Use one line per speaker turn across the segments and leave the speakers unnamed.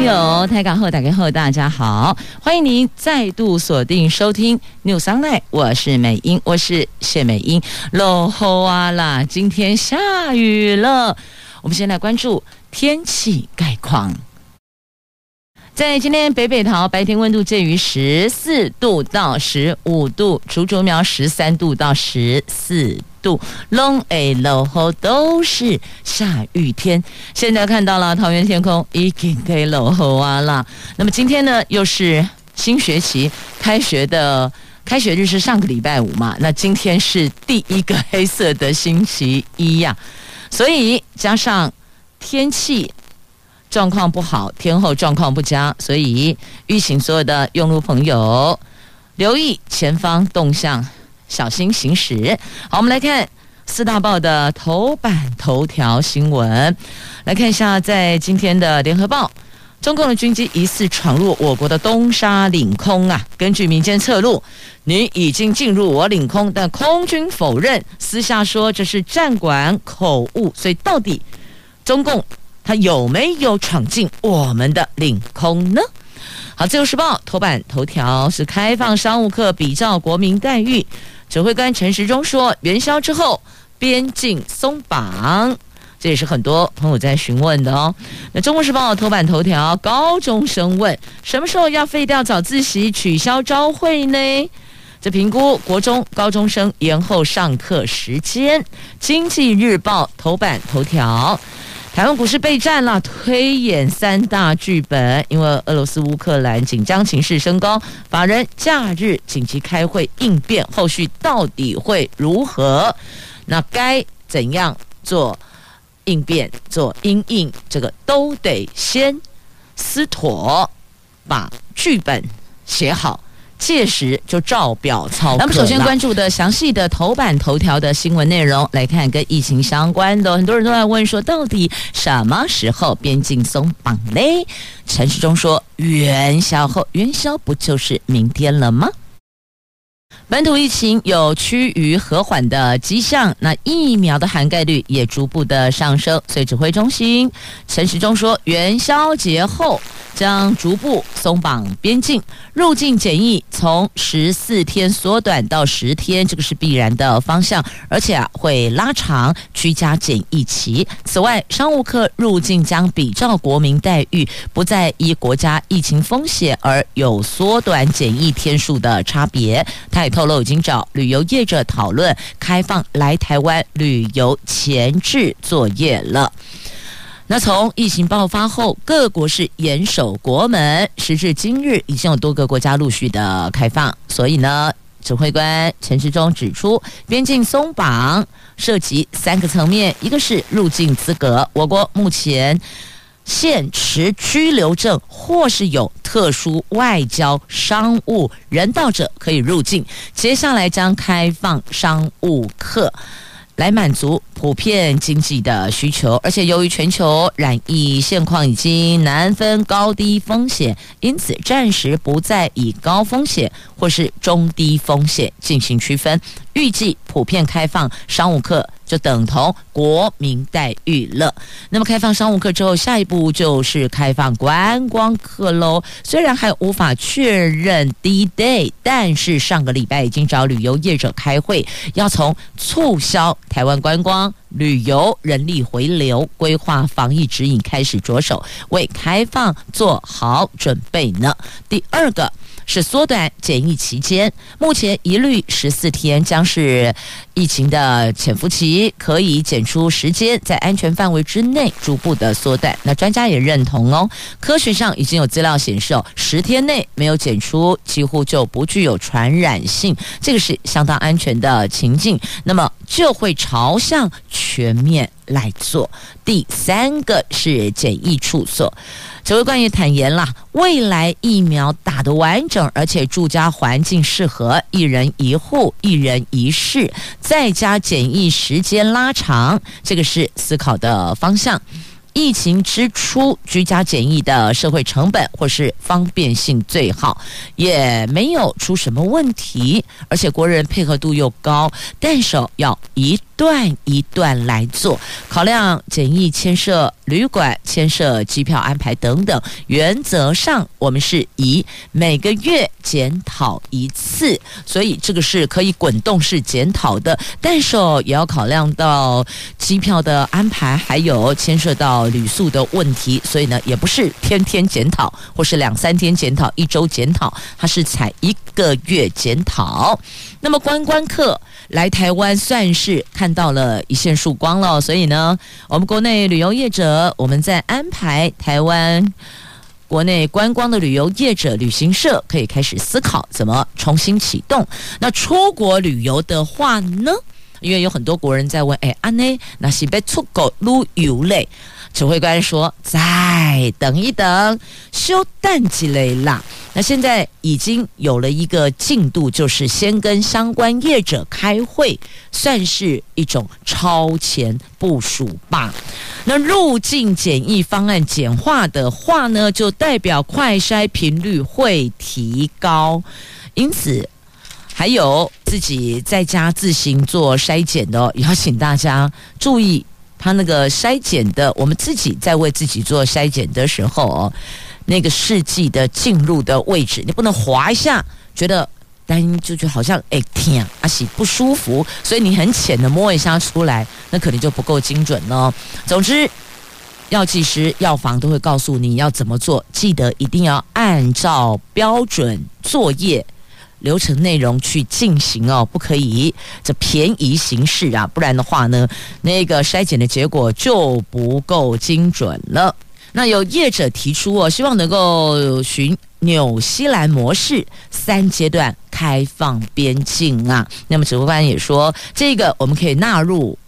亲爱的朋友，台港后打开后，大家好，欢迎您再度锁定收听 News Online，我是美英，我是谢美英。落后啊啦，今天下雨了，我们先来关注天气概况。在今天北北桃白天温度介于十四度到十五度，竹竹苗十三度到十四度，long A 落雨都是下雨天。现在看到了桃园天空已经给落后啊啦。那么今天呢，又是新学期开学的开学日是上个礼拜五嘛？那今天是第一个黑色的星期一呀，所以加上天气。状况不好，天候状况不佳，所以吁请所有的用路朋友留意前方动向，小心行驶。好，我们来看四大报的头版头条新闻，来看一下，在今天的联合报，中共的军机疑似闯入我国的东沙领空啊！根据民间测录，你已经进入我领空，但空军否认，私下说这是战管口误。所以到底中共？他有没有闯进我们的领空呢？好，《自由时报》头版头条是开放商务客比照国民待遇，指挥官陈时中说，元宵之后边境松绑，这也是很多朋友在询问的哦。那《中国时报》头版头条，高中生问什么时候要废掉早自习，取消朝会呢？这评估国中高中生延后上课时间。《经济日报》头版头条。台湾股市备战了，推演三大剧本，因为俄罗斯乌克兰紧张情势升高，法人假日紧急开会应变，后续到底会如何？那该怎样做应变、做因应，这个都得先思妥，把剧本写好。届时就照表操课。那么，首先关注的详细的头版头条的新闻内容，来看跟疫情相关的。很多人都在问说，到底什么时候边境松绑嘞？陈时中说，元宵后，元宵不就是明天了吗？本土疫情有趋于和缓的迹象，那疫苗的涵盖率也逐步的上升。所以指挥中心陈时中说，元宵节后将逐步松绑边境入境检疫，从十四天缩短到十天，这个是必然的方向，而且啊会拉长居家检疫期。此外，商务客入境将比照国民待遇，不再依国家疫情风险而有缩短检疫天数的差别。他也透露已经找旅游业者讨论开放来台湾旅游前置作业了。那从疫情爆发后，各国是严守国门，时至今日已经有多个国家陆续的开放。所以呢，指挥官陈时中指出，边境松绑涉及三个层面，一个是入境资格，我国目前。现持居留证或是有特殊外交、商务、人道者可以入境。接下来将开放商务客，来满足普遍经济的需求。而且由于全球染疫现况已经难分高低风险，因此暂时不再以高风险或是中低风险进行区分。预计普遍开放商务客。就等同国民待遇了。那么开放商务客之后，下一步就是开放观光客喽。虽然还无法确认 D-Day，但是上个礼拜已经找旅游业者开会，要从促销台湾观光旅游人力回流、规划防疫指引开始着手，为开放做好准备呢。第二个。是缩短检疫期间，目前一律十四天，将是疫情的潜伏期，可以检出时间，在安全范围之内逐步的缩短。那专家也认同哦，科学上已经有资料显示哦，十天内没有检出，几乎就不具有传染性，这个是相当安全的情境。那么就会朝向全面来做。第三个是检疫处所。指挥官也坦言了，未来疫苗打得完整，而且住家环境适合，一人一户、一人一室，在家检疫时间拉长，这个是思考的方向。疫情之初，居家检疫的社会成本或是方便性最好，也没有出什么问题，而且国人配合度又高，但是要一段一段来做，考量检疫牵涉旅馆、牵涉机票安排等等，原则上我们是以每个月检讨一次，所以这个是可以滚动式检讨的，但是也要考量到机票的安排，还有牵涉到。旅宿的问题，所以呢，也不是天天检讨，或是两三天检讨、一周检讨，它是采一个月检讨。那么观光客来台湾算是看到了一线曙光了，所以呢，我们国内旅游业者，我们在安排台湾国内观光的旅游业者、旅行社可以开始思考怎么重新启动。那出国旅游的话呢，因为有很多国人在问，哎，安内那是被出国旅游嘞？指挥官说：“再等一等，休淡季类啦。那现在已经有了一个进度，就是先跟相关业者开会，算是一种超前部署吧。那入境检疫方案简化的话呢，就代表快筛频率会提高。因此，还有自己在家自行做筛检的，也要请大家注意。”他那个筛检的，我们自己在为自己做筛检的时候哦，那个试剂的进入的位置，你不能滑一下，觉得担心就好像哎天啊，是不舒服，所以你很浅的摸一下出来，那可能就不够精准了。总之，药剂师、药房都会告诉你要怎么做，记得一定要按照标准作业。流程内容去进行哦，不可以这便宜行事啊，不然的话呢，那个筛检的结果就不够精准了。那有业者提出哦，希望能够循纽西兰模式，三阶段开放边境啊。那么指挥官也说，这个我们可以纳入。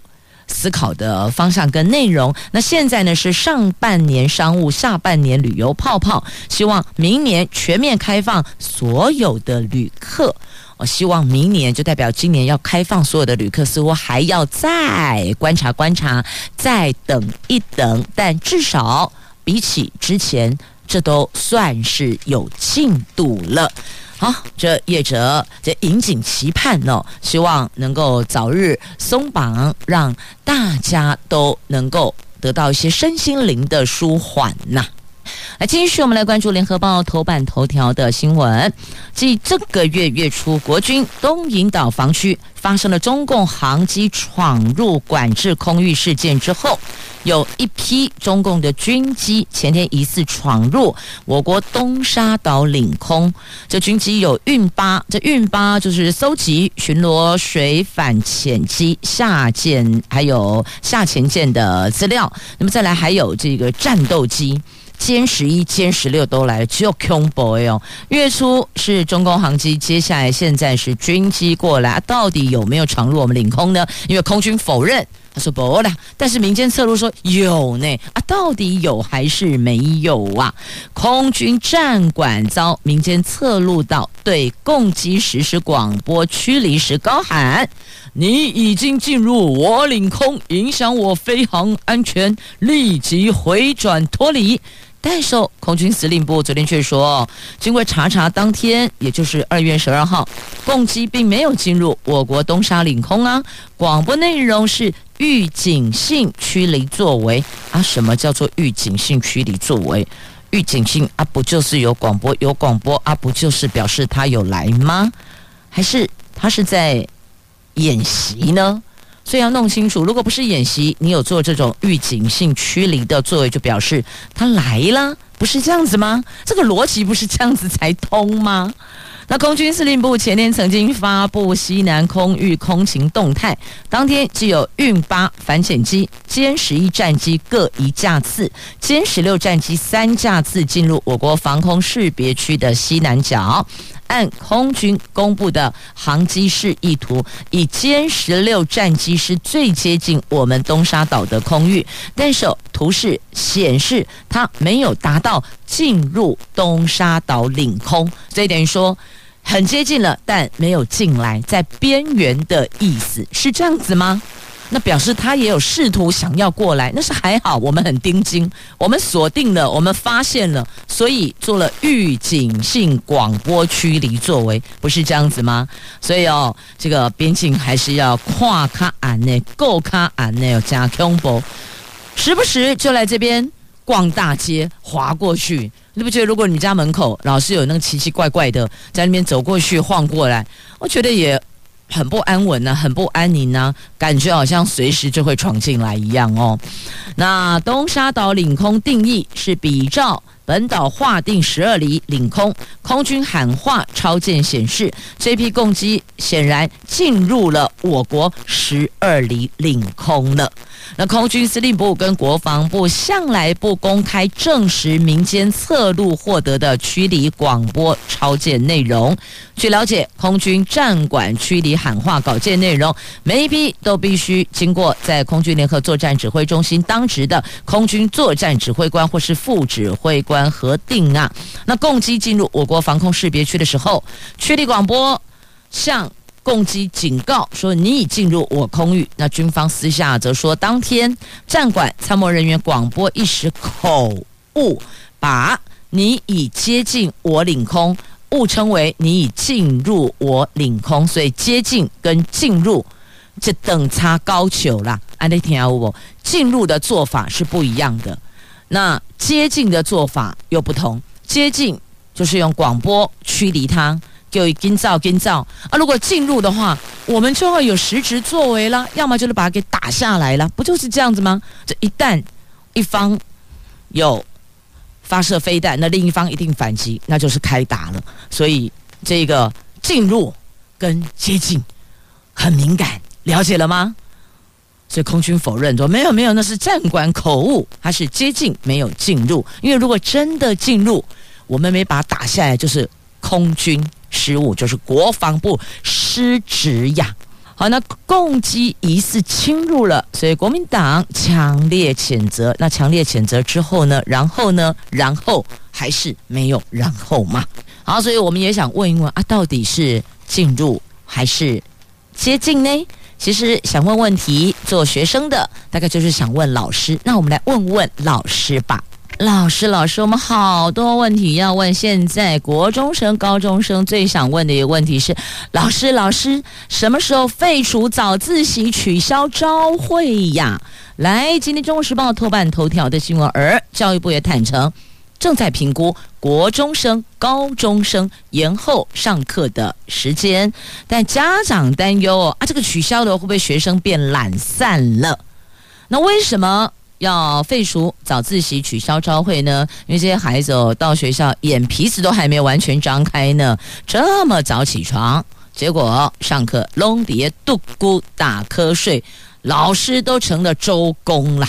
思考的方向跟内容，那现在呢是上半年商务，下半年旅游泡泡，希望明年全面开放所有的旅客。我希望明年就代表今年要开放所有的旅客，似乎还要再观察观察，再等一等，但至少比起之前，这都算是有进度了。好，这业者这引颈期盼哦，希望能够早日松绑，让大家都能够得到一些身心灵的舒缓呐。来，继续我们来关注联合报头版头条的新闻。继这个月月初，国军东引岛防区发生了中共航机闯入管制空域事件之后，有一批中共的军机前天疑似闯入我国东沙岛领空。这军机有运八，这运八就是搜集、巡逻、水反潜机、下舰还有下潜舰的资料。那么再来还有这个战斗机。歼十一、歼十六都来了，只有空 boy 哦。月初是中共航机，接下来现在是军机过来，到底有没有闯入我们领空呢？因为空军否认，他说不了，但是民间侧路说有呢。啊，到底有还是没有啊？空军战管遭民间侧路到对共机实施广播驱离时高喊：“你已经进入我领空，影响我飞航安全，立即回转脱离。”但是空军司令部昨天却说，经过查查，当天也就是二月十二号，共机并没有进入我国东沙领空啊。广播内容是预警性驱离作为啊。什么叫做预警性驱离作为？预警性啊，不就是有广播有广播啊，不就是表示他有来吗？还是他是在演习呢？所以要弄清楚，如果不是演习，你有做这种预警性驱离的作为，就表示他来了，不是这样子吗？这个逻辑不是这样子才通吗？那空军司令部前天曾经发布西南空域空情动态，当天既有运八反潜机、歼十一战机各一架次，歼十六战机三架次进入我国防空识别区的西南角。按空军公布的航机示意图，以歼十六战机是最接近我们东沙岛的空域，但是图示显示它没有达到进入东沙岛领空，所以等于说很接近了，但没有进来，在边缘的意思是这样子吗？那表示他也有试图想要过来，那是还好，我们很盯紧，我们锁定了，我们发现了，所以做了预警性广播驱离作为，不是这样子吗？所以哦，这个边境还是要跨卡岸呢，够卡岸呢，要加恐怖，时不时就来这边逛大街，滑过去，你不觉得？如果你家门口老是有那个奇奇怪怪的在那边走过去晃过来，我觉得也。很不安稳呢、很不安宁呢、感觉好像随时就会闯进来一样哦。那东沙岛领空定义是比照本岛划定十二里领空，空军喊话超舰显示，这批共机显然进入了我国十二里领空了。那空军司令部跟国防部向来不公开证实民间侧录获得的驱离广播超舰内容。据了解，空军战管驱离喊话稿件内容，每一批都必须经过在空军联合作战指挥中心当值的空军作战指挥官或是副指挥官核定啊。那共机进入我国防空识别区的时候，驱离广播向共机警告说：“你已进入我空域。”那军方私下则说，当天战管参谋人员广播一时口误，把你已接近我领空误称为你已进入我领空，所以接近跟进入这等差高球啦。安利听有无？进入的做法是不一样的，那接近的做法又不同。接近就是用广播驱离它。就跟造跟造啊！如果进入的话，我们就会有实质作为了，要么就是把它给打下来了，不就是这样子吗？这一旦一方有发射飞弹，那另一方一定反击，那就是开打了。所以这个进入跟接近很敏感，了解了吗？所以空军否认说没有没有，那是战管口误，它是接近没有进入。因为如果真的进入，我们没把它打下来，就是空军。失误就是国防部失职呀。好，那共机疑似侵入了，所以国民党强烈谴责。那强烈谴责之后呢？然后呢？然后还是没有然后嘛？好，所以我们也想问一问啊，到底是进入还是接近呢？其实想问问题，做学生的大概就是想问老师。那我们来问问老师吧。老师，老师，我们好多问题要问。现在国中生、高中生最想问的一个问题是：老师，老师，什么时候废除早自习、取消朝会呀？来，今天《中国时报》头版头条的新闻，而教育部也坦承，正在评估国中生、高中生延后上课的时间，但家长担忧啊，这个取消了会不会学生变懒散了？那为什么？要废除早自习、取消朝会呢？因为这些孩子哦，到学校眼皮子都还没完全张开呢，这么早起床，结果上课隆别独孤打瞌睡，老师都成了周公了。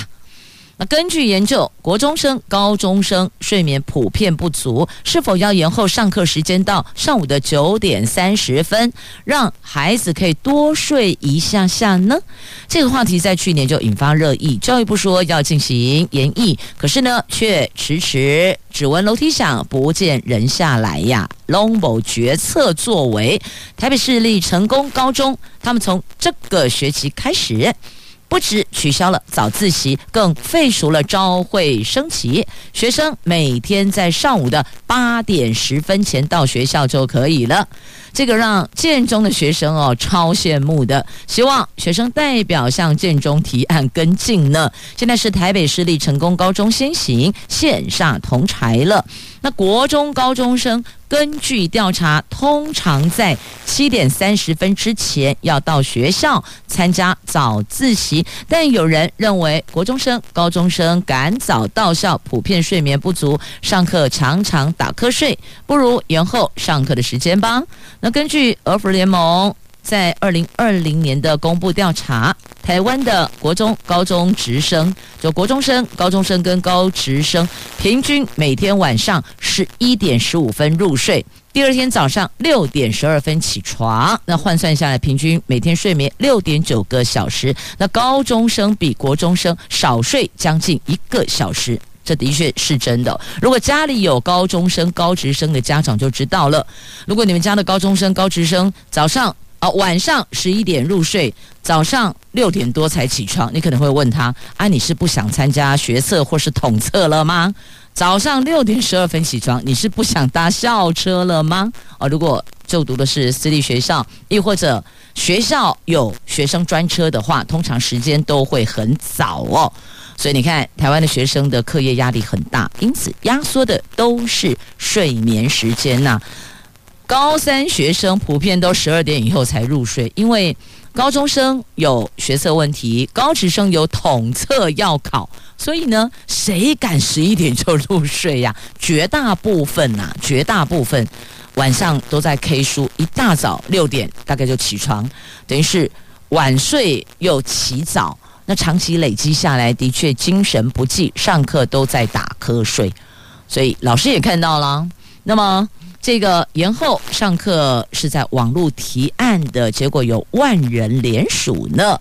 那根据研究，国中生、高中生睡眠普遍不足，是否要延后上课时间到上午的九点三十分，让孩子可以多睡一下下呢？这个话题在去年就引发热议，教育部说要进行研议，可是呢，却迟迟只闻楼梯响，不见人下来呀。拢无决策作为，台北市立成功高中，他们从这个学期开始。不止取消了早自习，更废除了朝会升旗。学生每天在上午的八点十分前到学校就可以了。这个让建中的学生哦超羡慕的，希望学生代表向建中提案跟进呢。现在是台北市立成功高中先行线上同侪了。那国中高中生根据调查，通常在七点三十分之前要到学校参加早自习，但有人认为国中生、高中生赶早到校，普遍睡眠不足，上课常常打瞌睡，不如延后上课的时间吧。那根据儿福联盟。在二零二零年的公布调查，台湾的国中、高中职生，就国中生、高中生跟高职生，平均每天晚上十一点十五分入睡，第二天早上六点十二分起床，那换算下来，平均每天睡眠六点九个小时。那高中生比国中生少睡将近一个小时，这的确是真的。如果家里有高中生、高职生的家长就知道了。如果你们家的高中生、高职生早上啊晚上十一点入睡，早上六点多才起床，你可能会问他：啊，你是不想参加学测或是统测了吗？早上六点十二分起床，你是不想搭校车了吗？哦，如果就读的是私立学校，亦或者学校有学生专车的话，通常时间都会很早哦。所以你看，台湾的学生的课业压力很大，因此压缩的都是睡眠时间呐。高三学生普遍都十二点以后才入睡，因为高中生有学测问题，高职生有统测要考。所以呢，谁敢十一点就入睡呀？绝大部分呐、啊，绝大部分晚上都在 K 书，一大早六点大概就起床，等于是晚睡又起早。那长期累积下来，的确精神不济，上课都在打瞌睡。所以老师也看到了，那么这个延后上课是在网络提案的结果，有万人联署呢。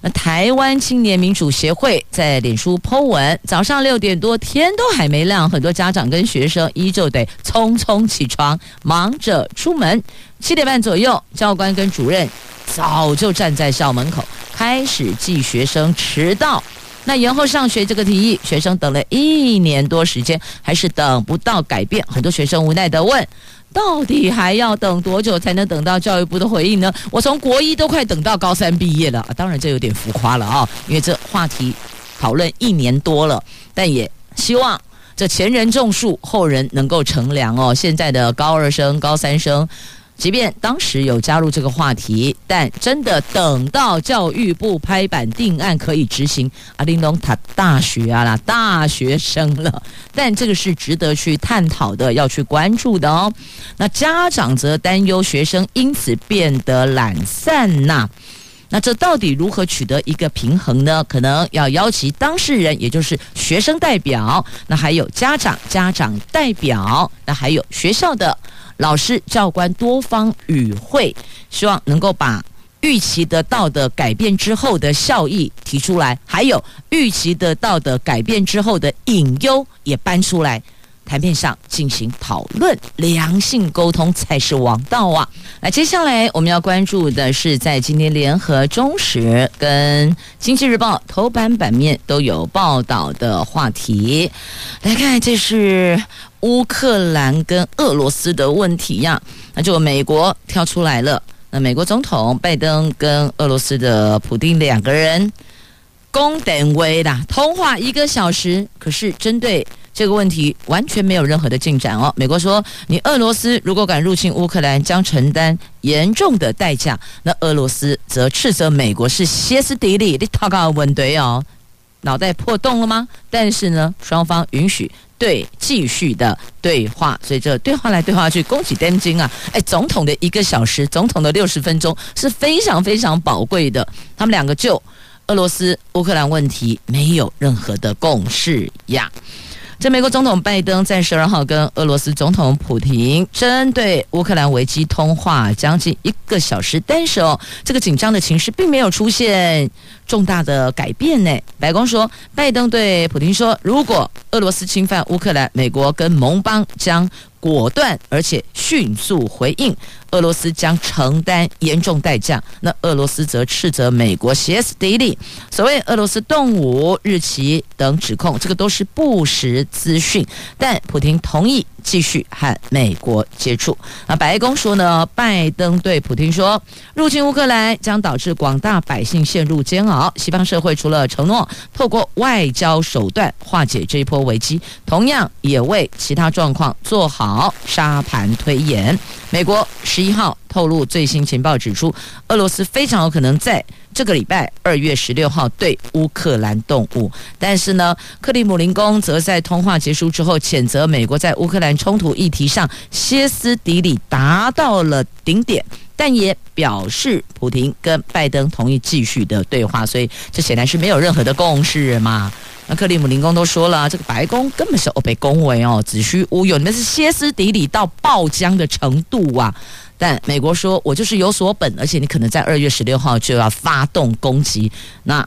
那台湾青年民主协会在脸书 po 文，早上六点多天都还没亮，很多家长跟学生依旧得匆匆起床，忙着出门。七点半左右，教官跟主任早就站在校门口，开始记学生迟到。那延后上学这个提议，学生等了一年多时间，还是等不到改变。很多学生无奈地问。到底还要等多久才能等到教育部的回应呢？我从国一都快等到高三毕业了啊！当然这有点浮夸了啊，因为这话题讨论一年多了，但也希望这前人种树，后人能够乘凉哦。现在的高二生、高三生。即便当时有加入这个话题，但真的等到教育部拍板定案可以执行，阿玲珑他大学啊啦，大学生了，但这个是值得去探讨的，要去关注的哦。那家长则担忧学生因此变得懒散呐，那这到底如何取得一个平衡呢？可能要邀请当事人，也就是学生代表，那还有家长、家长代表，那还有学校的。老师、教官多方与会，希望能够把预期得到的改变之后的效益提出来，还有预期得到的改变之后的隐忧也搬出来，台面上进行讨论，良性沟通才是王道啊！那接下来我们要关注的是，在今天联合、中时跟经济日报头版版面都有报道的话题，来看，这是。乌克兰跟俄罗斯的问题呀，那就美国跳出来了。那美国总统拜登跟俄罗斯的普丁两个人公等微啦，通话一个小时，可是针对这个问题完全没有任何的进展哦。美国说，你俄罗斯如果敢入侵乌克兰，将承担严重的代价。那俄罗斯则斥责美国是歇斯底里，你讨个问题哦，脑袋破洞了吗？但是呢，双方允许。对，继续的对话，所以这对话来对话去，恭喜丹金啊！哎，总统的一个小时，总统的六十分钟是非常非常宝贵的。他们两个就俄罗斯乌克兰问题没有任何的共识呀。这美国总统拜登在十二号跟俄罗斯总统普廷针对乌克兰危机通话将近一个小时，但是哦，这个紧张的情势并没有出现重大的改变呢。白宫说，拜登对普廷说，如果俄罗斯侵犯乌克兰，美国跟盟邦将果断而且迅速回应。俄罗斯将承担严重代价。那俄罗斯则斥责美国歇斯底里，所谓俄罗斯动武日期等指控，这个都是不实资讯。但普京同意继续和美国接触。那白宫说呢，拜登对普京说，入侵乌克兰将导致广大百姓陷入煎熬。西方社会除了承诺透过外交手段化解这一波危机，同样也为其他状况做好沙盘推演。美国十一号透露最新情报，指出俄罗斯非常有可能在这个礼拜二月十六号对乌克兰动武。但是呢，克里姆林宫则在通话结束之后谴责美国在乌克兰冲突议题上歇斯底里达到了顶点，但也表示普丁跟拜登同意继续的对话。所以这显然是没有任何的共识嘛。那克里姆林宫都说了，这个白宫根本是欧北恭维哦，子虚乌有，你们是歇斯底里到爆浆的程度啊！但美国说，我就是有所本，而且你可能在二月十六号就要发动攻击，那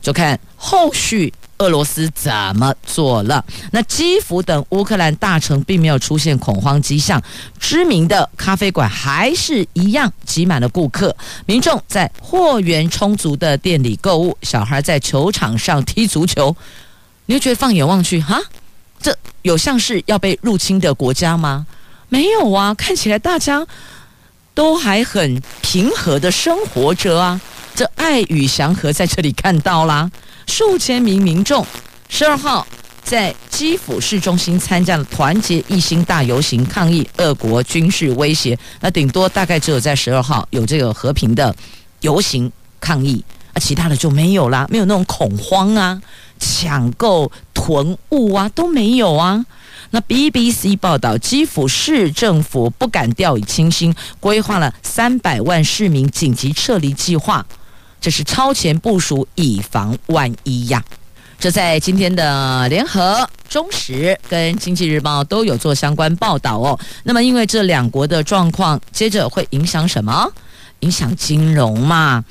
就看后续。俄罗斯怎么做了？那基辅等乌克兰大城并没有出现恐慌迹象，知名的咖啡馆还是一样挤满了顾客，民众在货源充足的店里购物，小孩在球场上踢足球。你就觉得放眼望去，哈，这有像是要被入侵的国家吗？没有啊，看起来大家都还很平和的生活着啊，这爱与祥和在这里看到啦。数千名民众十二号在基辅市中心参加了团结一心大游行，抗议俄国军事威胁。那顶多大概只有在十二号有这个和平的游行抗议，啊，其他的就没有啦，没有那种恐慌啊、抢购囤物啊都没有啊。那 BBC 报道，基辅市政府不敢掉以轻心，规划了三百万市民紧急撤离计划。这是超前部署，以防万一呀！这在今天的联合、中时跟经济日报都有做相关报道哦。那么，因为这两国的状况，接着会影响什么？影响金融嘛？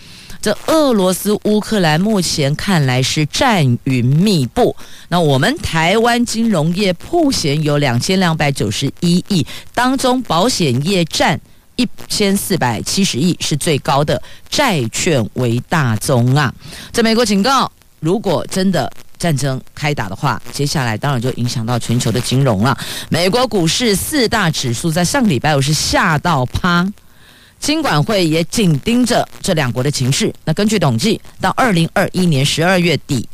这俄罗斯、乌克兰目前看来是战云密布。那我们台湾金融业曝险有两千两百九十一亿，当中保险业占。一千四百七十亿是最高的，债券为大宗啊！在美国警告，如果真的战争开打的话，接下来当然就影响到全球的金融了。美国股市四大指数在上个礼拜五是吓到趴，金管会也紧盯着这两国的情势。那根据统计，到二零二一年十二月底。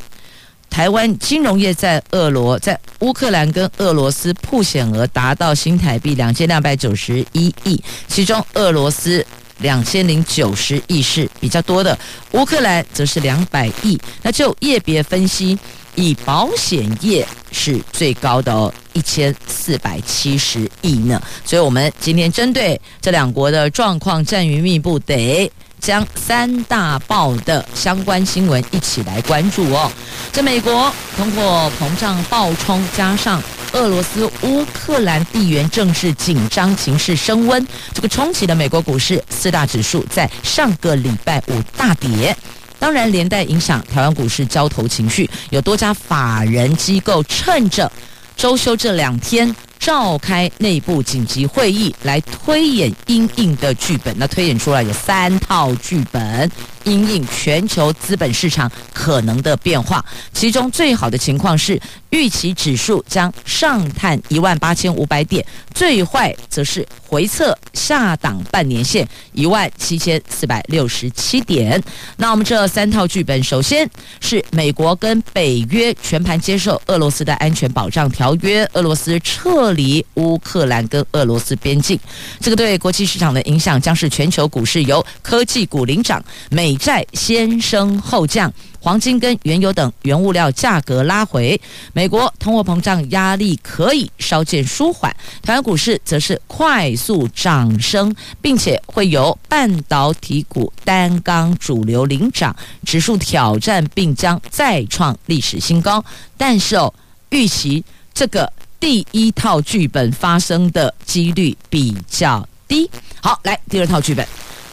台湾金融业在俄罗在乌克兰跟俄罗斯曝险额达到新台币两千两百九十一亿，其中俄罗斯两千零九十亿是比较多的，乌克兰则是两百亿。那就业别分析，以保险业是最高的，一千四百七十亿呢。所以我们今天针对这两国的状况，战云密布，得。将三大报的相关新闻一起来关注哦。在美国，通货膨胀暴冲，加上俄罗斯、乌克兰地缘政治紧张情势升温，这个冲击的美国股市四大指数在上个礼拜五大跌，当然连带影响台湾股市交投情绪。有多家法人机构趁着周休这两天。召开内部紧急会议来推演应应的剧本，那推演出来有三套剧本。因应全球资本市场可能的变化，其中最好的情况是预期指数将上探一万八千五百点，最坏则是回测下档半年线一万七千四百六十七点。那我们这三套剧本，首先是美国跟北约全盘接受俄罗斯的安全保障条约，俄罗斯撤离乌克兰跟俄罗斯边境，这个对国际市场的影响将是全球股市由科技股领涨，美。美债先升后降，黄金跟原油等原物料价格拉回，美国通货膨胀压力可以稍见舒缓，台湾股市则是快速涨升，并且会由半导体股单纲主流领涨，指数挑战并将再创历史新高。但是哦，预期这个第一套剧本发生的几率比较低。好，来第二套剧本，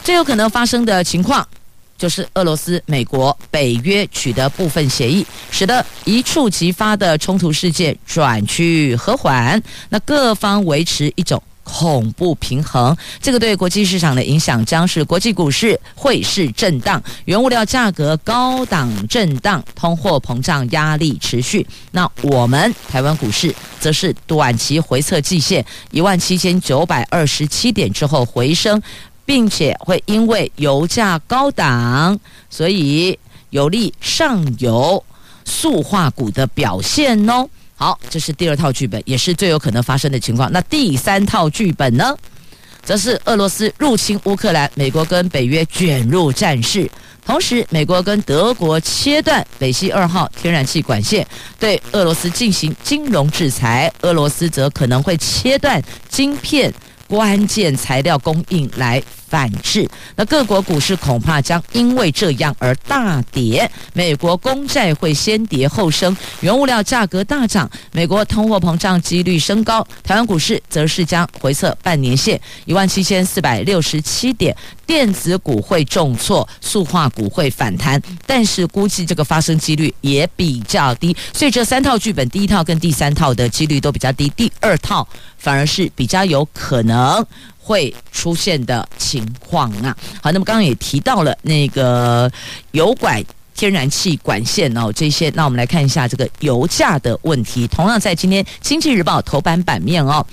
最有可能发生的情况。就是俄罗斯、美国、北约取得部分协议，使得一触即发的冲突事件转趋和缓。那各方维持一种恐怖平衡，这个对国际市场的影响将是国际股市汇市震荡，原物料价格高档震荡，通货膨胀压力持续。那我们台湾股市则是短期回测季线一万七千九百二十七点之后回升。并且会因为油价高档，所以有利上游塑化股的表现哦。好，这是第二套剧本，也是最有可能发生的情况。那第三套剧本呢，则是俄罗斯入侵乌克兰，美国跟北约卷入战事，同时美国跟德国切断北溪二号天然气管线，对俄罗斯进行金融制裁，俄罗斯则可能会切断晶片。关键材料供应来反制。那各国股市恐怕将因为这样而大跌，美国公债会先跌后升，原物料价格大涨，美国通货膨胀几率升高。台湾股市则是将回测半年线一万七千四百六十七点，电子股会重挫，塑化股会反弹，但是估计这个发生几率也比较低。所以这三套剧本，第一套跟第三套的几率都比较低，第二套反而是比较有可能会出现的情况啊。好，那么刚刚也提到了那个油管。天然气管线哦，这些，那我们来看一下这个油价的问题。同样在今天《经济日报》头版版面哦。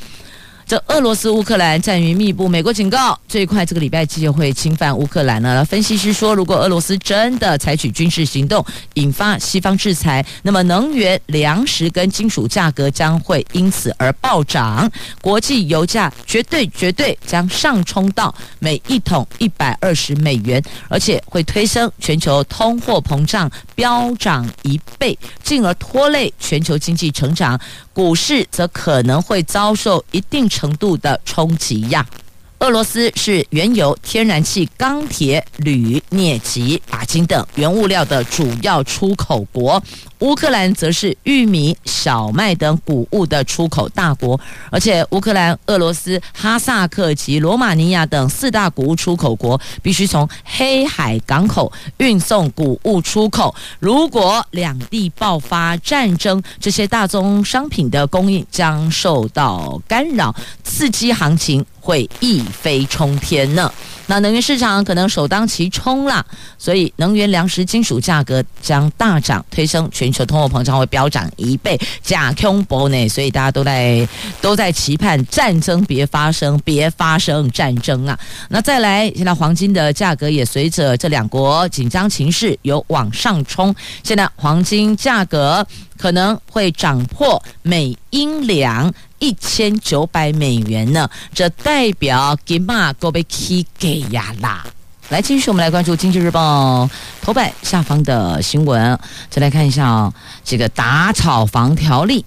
这俄罗斯乌克兰战云密布，美国警告最快这个礼拜就会侵犯乌克兰了。分析师说，如果俄罗斯真的采取军事行动，引发西方制裁，那么能源、粮食跟金属价格将会因此而暴涨，国际油价绝对绝对将上冲到每一桶一百二十美元，而且会推升全球通货膨胀飙涨一倍，进而拖累全球经济成长。股市则可能会遭受一定程程度的冲击呀。俄罗斯是原油、天然气、钢铁、铝、镍及钯金等原物料的主要出口国。乌克兰则是玉米、小麦等谷物的出口大国，而且乌克兰、俄罗斯、哈萨克及罗马尼亚等四大谷物出口国必须从黑海港口运送谷物出口。如果两地爆发战争，这些大宗商品的供应将受到干扰，刺激行情会一飞冲天呢。那能源市场可能首当其冲啦，所以能源、粮食、金属价格将大涨，推升全球通货膨胀会飙涨一倍，假恐怖呢？所以大家都在都在期盼战争别发生，别发生战争啊！那再来，现在黄金的价格也随着这两国紧张情势有往上冲，现在黄金价格可能会涨破每英两。一千九百美元呢，这代表金马够被起给呀啦！来，继续我们来关注《经济日报》头版下方的新闻，再来看一下，这个打炒房条例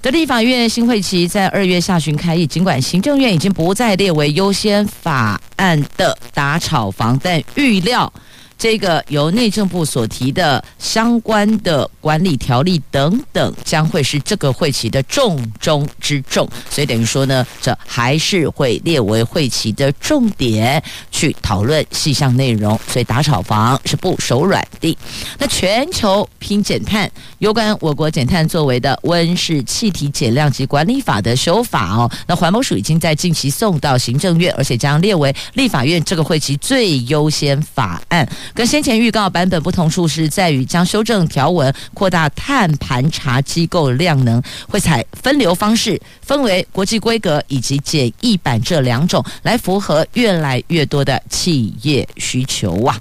的立法院新会期在二月下旬开议，尽管行政院已经不再列为优先法案的打炒房，但预料。这个由内政部所提的相关的管理条例等等，将会是这个会期的重中之重。所以等于说呢，这还是会列为会期的重点去讨论细项内容。所以打炒房是不手软的。那全球拼减碳，有关我国减碳作为的温室气体减量及管理法的修法哦，那环保署已经在近期送到行政院，而且将列为立法院这个会期最优先法案。跟先前预告版本不同处是在于将修正条文，扩大碳盘查机构量能，会采分流方式，分为国际规格以及简易版这两种，来符合越来越多的企业需求啊。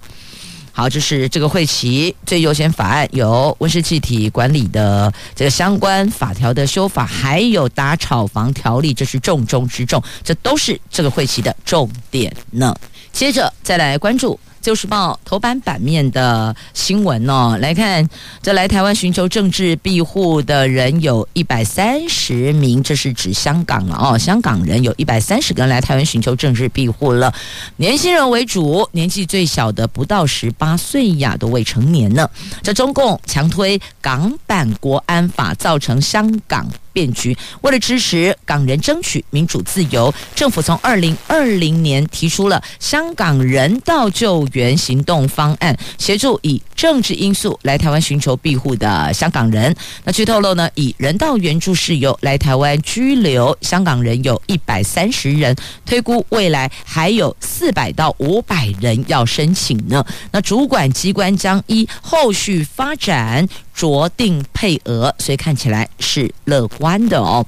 好，这是这个会期最优先法案，有温室气体管理的这个相关法条的修法，还有打炒房条例，这是重中之重，这都是这个会期的重点呢。接着再来关注。《旧时报》头版版面的新闻哦，来看，这来台湾寻求政治庇护的人有一百三十名，这是指香港了哦。香港人有一百三十个人来台湾寻求政治庇护了，年轻人为主，年纪最小的不到十八岁呀，都未成年呢。这中共强推港版国安法，造成香港。变局。为了支持港人争取民主自由，政府从二零二零年提出了香港人道救援行动方案，协助以政治因素来台湾寻求庇护的香港人。那据透露呢，以人道援助事由来台湾居留香港人有一百三十人，推估未来还有四百到五百人要申请呢。那主管机关将依后续发展。酌定配额，所以看起来是乐观的哦。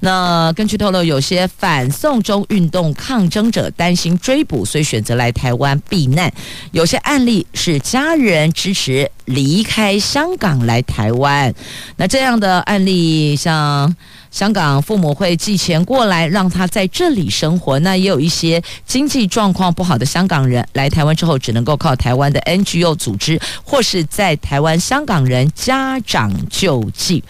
那根据透露，有些反送中运动抗争者担心追捕，所以选择来台湾避难。有些案例是家人支持离开香港来台湾。那这样的案例，像香港父母会寄钱过来，让他在这里生活。那也有一些经济状况不好的香港人来台湾之后，只能够靠台湾的 NGO 组织，或是在台湾香港人家长救济。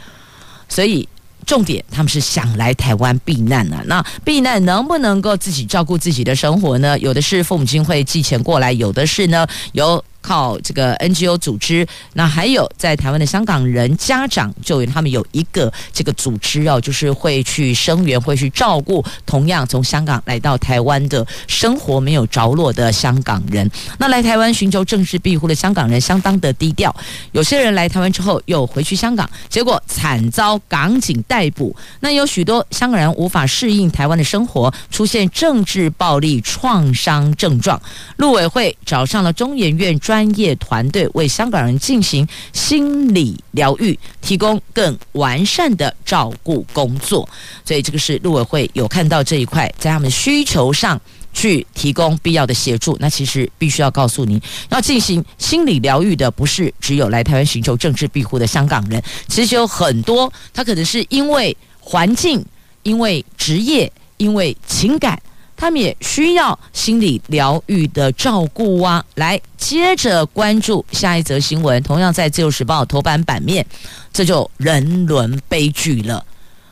所以。重点，他们是想来台湾避难、啊。那避难能不能够自己照顾自己的生活呢？有的是父母亲会寄钱过来，有的是呢有。靠这个 NGO 组织，那还有在台湾的香港人家长就他们有一个这个组织哦，就是会去声援，会去照顾同样从香港来到台湾的生活没有着落的香港人。那来台湾寻求政治庇护的香港人相当的低调，有些人来台湾之后又回去香港，结果惨遭港警逮捕。那有许多香港人无法适应台湾的生活，出现政治暴力创伤症状。陆委会找上了中研院。专专业团队为香港人进行心理疗愈，提供更完善的照顾工作。所以这个是陆委会有看到这一块，在他们需求上去提供必要的协助。那其实必须要告诉您，要进行心理疗愈的，不是只有来台湾寻求政治庇护的香港人，其实有很多，他可能是因为环境、因为职业、因为情感。他们也需要心理疗愈的照顾啊！来，接着关注下一则新闻，同样在《自由时报》头版版面，这就人伦悲剧了。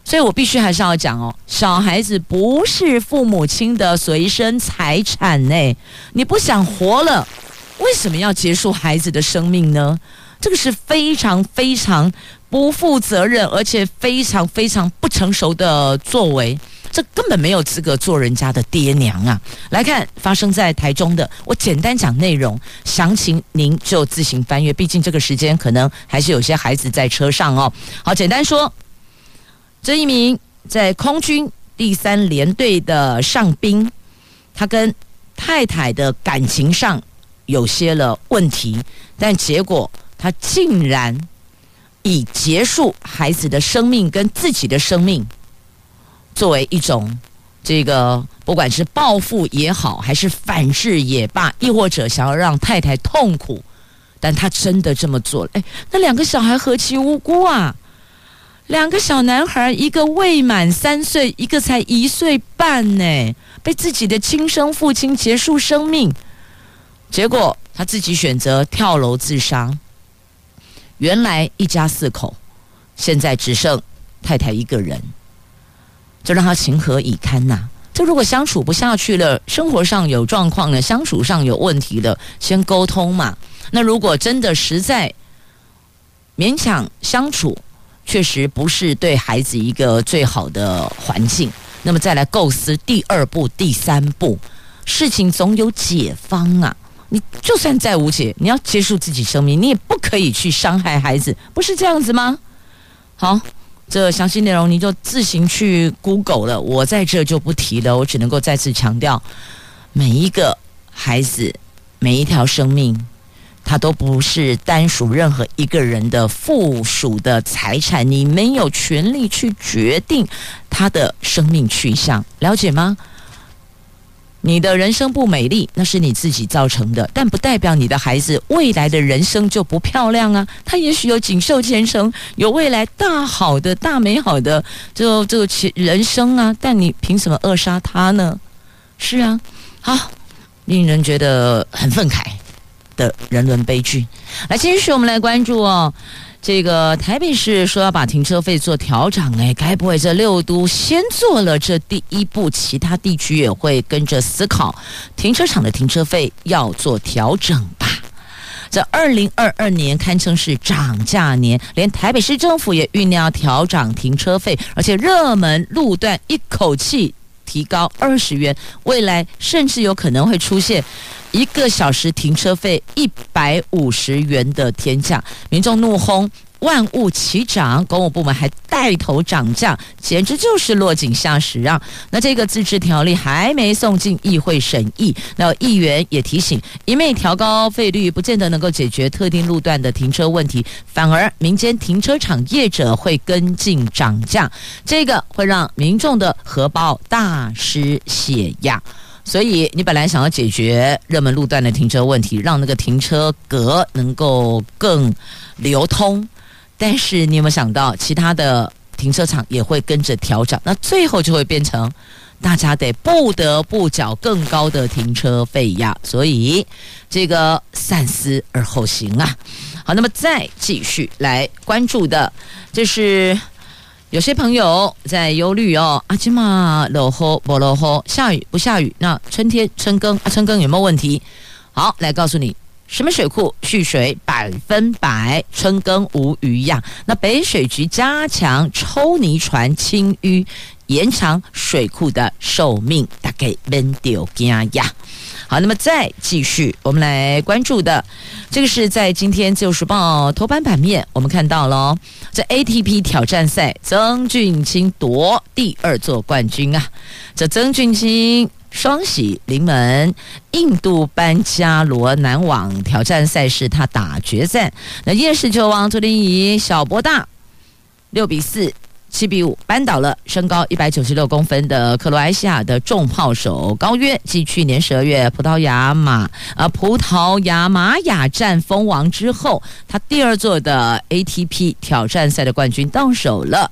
所以我必须还是要讲哦，小孩子不是父母亲的随身财产呢。你不想活了，为什么要结束孩子的生命呢？这个是非常非常不负责任，而且非常非常不成熟的作为。这根本没有资格做人家的爹娘啊！来看发生在台中的，我简单讲内容，详情您就自行翻阅。毕竟这个时间可能还是有些孩子在车上哦。好，简单说，这一名在空军第三联队的上兵，他跟太太的感情上有些了问题，但结果他竟然以结束孩子的生命跟自己的生命。作为一种这个，不管是报复也好，还是反制也罢，亦或者想要让太太痛苦，但他真的这么做了。哎，那两个小孩何其无辜啊！两个小男孩，一个未满三岁，一个才一岁半呢，被自己的亲生父亲结束生命，结果他自己选择跳楼自杀。原来一家四口，现在只剩太太一个人。就让他情何以堪呐、啊？这如果相处不下去了，生活上有状况了，相处上有问题了，先沟通嘛。那如果真的实在勉强相处，确实不是对孩子一个最好的环境，那么再来构思第二步、第三步，事情总有解方啊。你就算再无解，你要结束自己生命，你也不可以去伤害孩子，不是这样子吗？好。这详细内容你就自行去 Google 了，我在这就不提了。我只能够再次强调，每一个孩子，每一条生命，它都不是单属任何一个人的附属的财产，你没有权利去决定他的生命去向，了解吗？你的人生不美丽，那是你自己造成的，但不代表你的孩子未来的人生就不漂亮啊！他也许有锦绣前程，有未来大好的大美好的就这个人生啊！但你凭什么扼杀他呢？是啊，好，令人觉得很愤慨的人伦悲剧。来，继续我们来关注哦。这个台北市说要把停车费做调整，哎，该不会这六都先做了这第一步，其他地区也会跟着思考停车场的停车费要做调整吧？这二零二二年堪称是涨价年，连台北市政府也酝酿调涨停车费，而且热门路段一口气提高二十元，未来甚至有可能会出现。一个小时停车费一百五十元的天价，民众怒轰万物齐涨，公务部门还带头涨价，简直就是落井下石啊！那这个自治条例还没送进议会审议，那议员也提醒，一味调高费率不见得能够解决特定路段的停车问题，反而民间停车场业者会跟进涨价，这个会让民众的荷包大失血压。所以，你本来想要解决热门路段的停车问题，让那个停车格能够更流通，但是你有没有想到，其他的停车场也会跟着调整？那最后就会变成大家得不得不缴更高的停车费呀。所以，这个三思而后行啊。好，那么再继续来关注的，就是有些朋友在忧虑哦，阿基玛落后不落后，下雨不下雨？那春天春耕啊，春耕有没有问题？好，来告诉你，什么水库蓄水百分百，春耕无虞呀。那北水局加强抽泥船清淤，延长水库的寿命，大概免掉惊呀。好，那么再继续，我们来关注的，这个是在今天《自由时报》头版版面，我们看到了这 ATP 挑战赛，曾俊清夺第二座冠军啊！这曾俊清双喜临门，印度班加罗男网挑战赛事他打决战，那叶氏球王昨天以小博大六比四。七比五扳倒了身高一百九十六公分的克罗埃西亚的重炮手高约，继去年十二月葡萄牙马呃葡萄牙玛雅站封王之后，他第二座的 ATP 挑战赛的冠军到手了。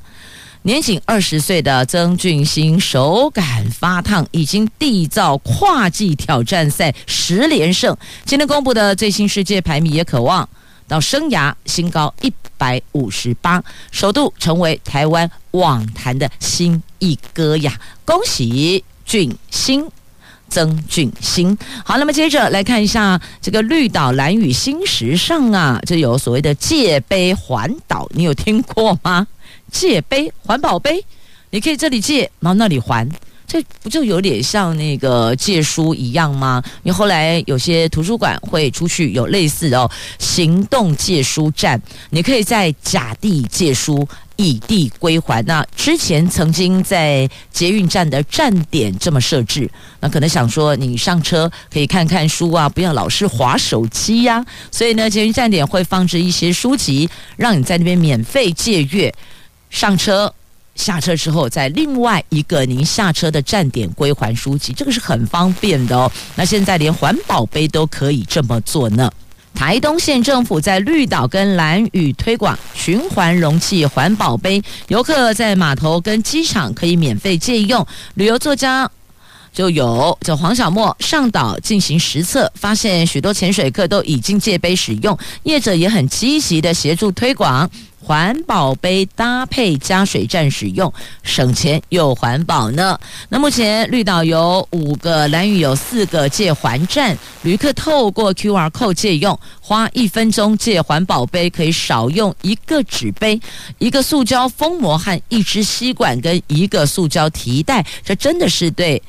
年仅二十岁的曾俊欣手感发烫，已经缔造跨季挑战赛十连胜。今天公布的最新世界排名也渴望。到生涯新高一百五十八，首度成为台湾网坛的新一哥呀！恭喜俊欣，曾俊欣。好，那么接着来看一下这个绿岛蓝雨新时尚啊，这有所谓的借杯环岛，你有听过吗？借杯环保杯，你可以这里借，然后那里还。这不就有点像那个借书一样吗？因为后来有些图书馆会出去有类似的哦，行动借书站，你可以在甲地借书，乙地归还。那之前曾经在捷运站的站点这么设置，那可能想说你上车可以看看书啊，不要老是划手机呀、所以呢，捷运站点会放置一些书籍，让你在那边免费借阅，上车。下车之后，在另外一个您下车的站点归还书籍，这个是很方便的哦。那现在连环保杯都可以这么做呢。台东县政府在绿岛跟兰屿推广循环容器环保杯，游客在码头跟机场可以免费借用。旅游作家就有叫黄小莫上岛进行实测，发现许多潜水客都已经借杯使用，业者也很积极的协助推广。环保杯搭配加水站使用，省钱又环保呢。那目前绿岛有五个，兰屿有四个借还站，旅客透过 QR code 借用，花一分钟借环保杯，可以少用一个纸杯、一个塑胶封膜和一支吸管跟一个塑胶提袋，这真的是对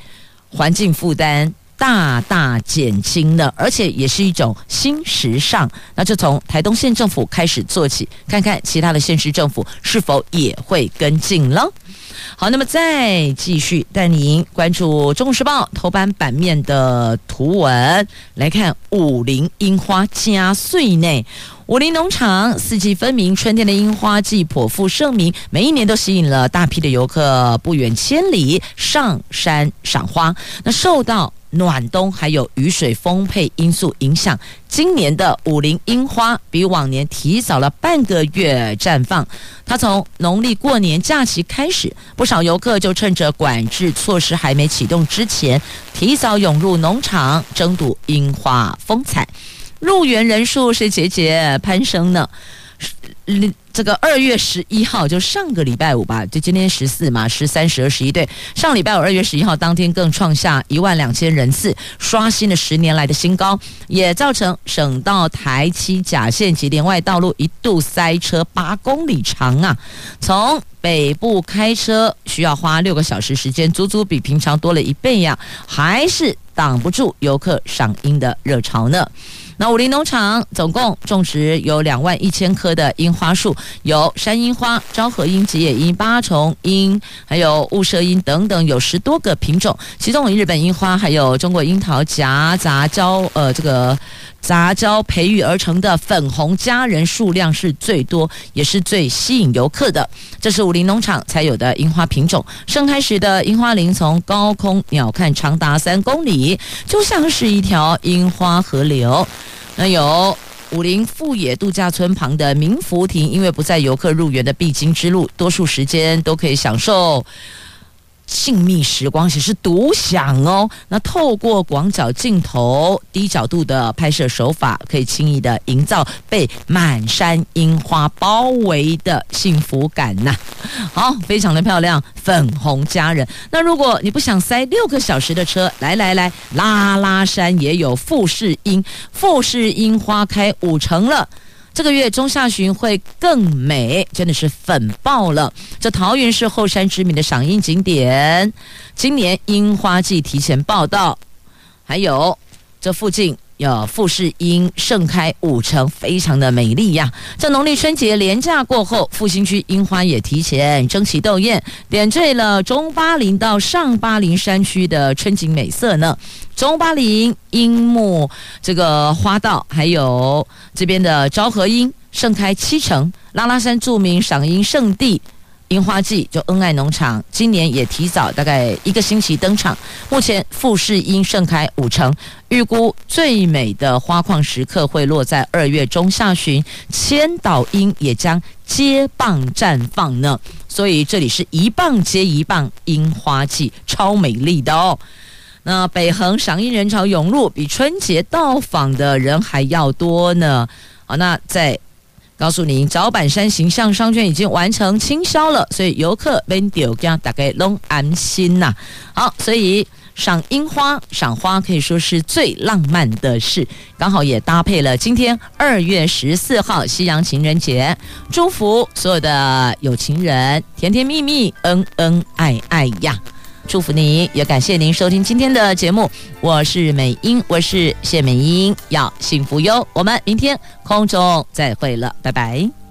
环境负担。大大减轻了，而且也是一种新时尚。那就从台东县政府开始做起，看看其他的县市政府是否也会跟进了。好，那么再继续带您关注《中国时报》头版版面的图文，来看五菱樱花加岁内。武陵农场四季分明，春天的樱花季颇负盛名，每一年都吸引了大批的游客不远千里上山赏花。那受到暖冬还有雨水丰沛因素影响，今年的武陵樱花比往年提早了半个月绽放。它从农历过年假期开始，不少游客就趁着管制措施还没启动之前，提早涌入农场争睹樱花风采。入园人数是节节攀升呢。这个二月十一号就上个礼拜五吧，就今天十四嘛，十三、十二、十一对。上礼拜五二月十一号当天更创下一万两千人次，刷新了十年来的新高，也造成省道台七甲线及连外道路一度塞车八公里长啊。从北部开车需要花六个小时时间，足足比平常多了一倍呀，还是挡不住游客赏樱的热潮呢。那武林农场总共种植有两万一千棵的樱花树，有山樱花、昭和樱、吉野樱、八重樱，还有雾社樱等等，有十多个品种。其中有日本樱花还有中国樱桃夹杂交呃这个杂交培育而成的粉红佳人数量是最多，也是最吸引游客的。这是武陵农场才有的樱花品种。盛开时的樱花林从高空鸟瞰长达三公里，就像是一条樱花河流。那有武陵富野度假村旁的明福亭，因为不在游客入园的必经之路，多数时间都可以享受静谧时光，且是独享哦。那透过广角镜头、低角度的拍摄手法，可以轻易的营造被满山樱花包围的幸福感呐、好，非常的漂亮，粉红佳人。那如果你不想塞六个小时的车，来来来，拉拉山也有富士樱，富士樱花开五成了。这个月中下旬会更美，真的是粉爆了！这桃园是后山知名的赏樱景点，今年樱花季提前报道，还有这附近。有富士樱盛开五成，非常的美丽呀！在农历春节连假过后，复兴区樱花也提前争奇斗艳，点缀了中巴林到上巴林山区的春景美色呢。中巴林樱木这个花道，还有这边的昭和樱盛开七成，拉拉山著名赏樱圣地。樱花季就恩爱农场今年也提早大概一个星期登场，目前富士樱盛开五成，预估最美的花况时刻会落在二月中下旬，千岛樱也将接棒绽放呢。所以这里是一棒接一棒樱花季，超美丽的哦。那北横赏樱人潮涌入，比春节到访的人还要多呢。好，那在。告诉您，早板山形象商圈已经完成清销了，所以游客们就要大概拢安心呐。好，所以赏樱花、赏花可以说是最浪漫的事，刚好也搭配了今天二月十四号西洋情人节，祝福所有的有情人甜甜蜜蜜、恩恩爱爱呀！祝福您，也感谢您收听今天的节目。我是美英，我是谢美英，要幸福哟。我们明天空中再会了，拜拜。